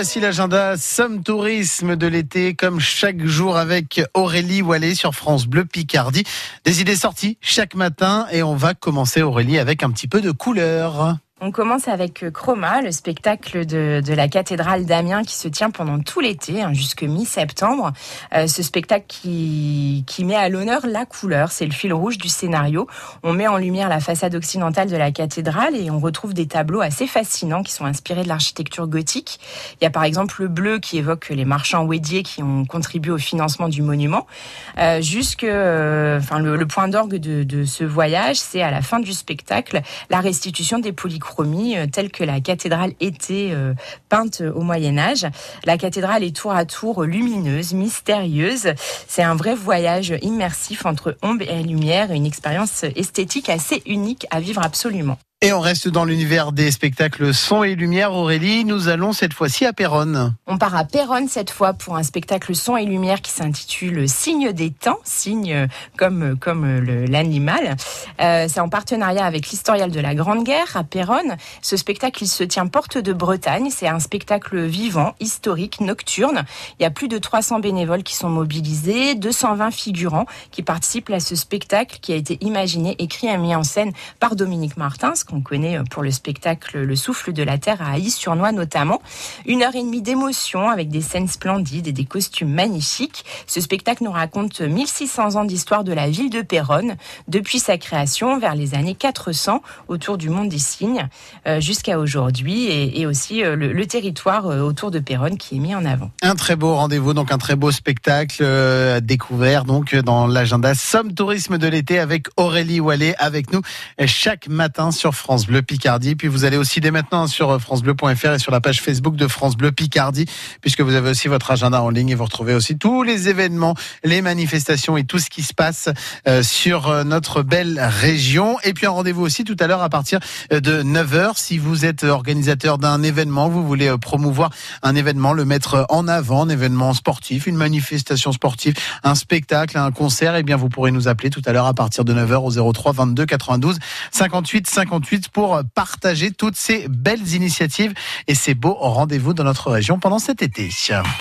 voici l'agenda Somme Tourisme de l'été, comme chaque jour avec Aurélie Wallet sur France Bleu Picardie. Des idées sorties chaque matin et on va commencer Aurélie avec un petit peu de couleur. On commence avec euh, Chroma, le spectacle de, la cathédrale d'Amiens qui se tient pendant tout l'été, hein, jusque mi-septembre. Euh, ce spectacle qui, met à l'honneur la couleur, c'est le fil rouge du scénario. On met en lumière la façade occidentale de la cathédrale et on retrouve des tableaux assez fascinants qui sont inspirés de l'architecture gothique. Il y a par exemple le bleu qui évoque les marchands ouédiers qui ont contribué au financement du monument. Euh, jusque, le, point d'orgue de, de ce voyage, c'est à la fin du spectacle la restitution des polychromes promis, euh, telle que la cathédrale était euh, peinte au Moyen Âge. La cathédrale est tour à tour lumineuse, mystérieuse. C'est un vrai voyage immersif entre ombre et lumière, une expérience esthétique assez unique à vivre absolument. Et on reste dans l'univers des spectacles son et lumière. Aurélie, nous allons cette fois-ci à Péronne. On part à Péronne cette fois pour un spectacle son et lumière qui s'intitule Signe des temps, signe comme comme l'animal. Euh, c'est en partenariat avec l'historial de la Grande Guerre à Péronne. Ce spectacle, il se tient porte de Bretagne. C'est un spectacle vivant, historique, nocturne. Il y a plus de 300 bénévoles qui sont mobilisés, 220 figurants qui participent à ce spectacle qui a été imaginé, écrit et mis en scène par Dominique Martins qu'on connaît pour le spectacle Le souffle de la terre à Aïs-sur-Noix notamment. Une heure et demie d'émotion avec des scènes splendides et des costumes magnifiques. Ce spectacle nous raconte 1600 ans d'histoire de la ville de Péronne depuis sa création vers les années 400 autour du monde des signes euh, jusqu'à aujourd'hui et, aussi euh, le, territoire euh, autour de Péronne qui est mis en avant. Un très beau rendez-vous, donc un très beau spectacle découvert donc dans l'agenda Somme Tourisme de l'été avec Aurélie Wallet avec nous chaque matin sur France Bleu Picardie. Puis vous allez aussi dès maintenant sur francebleu.fr et sur la page Facebook de France Bleu Picardie, puisque vous avez aussi votre agenda en ligne et vous retrouvez aussi tous les événements, les manifestations et tout ce qui se passe euh, sur euh, notre belle région. Et puis un rendez-vous aussi tout à l'heure à partir euh, de 9h. Si vous êtes organisateur d'un événement, vous voulez promouvoir un événement, le mettre en avant, un événement sportif, une manifestation sportive, un spectacle, un concert, eh bien vous pourrez nous appeler tout à l'heure à partir de 9h au 03 22 92 58 58 pour partager toutes ces belles initiatives et ces beaux rendez-vous dans notre région pendant cet été.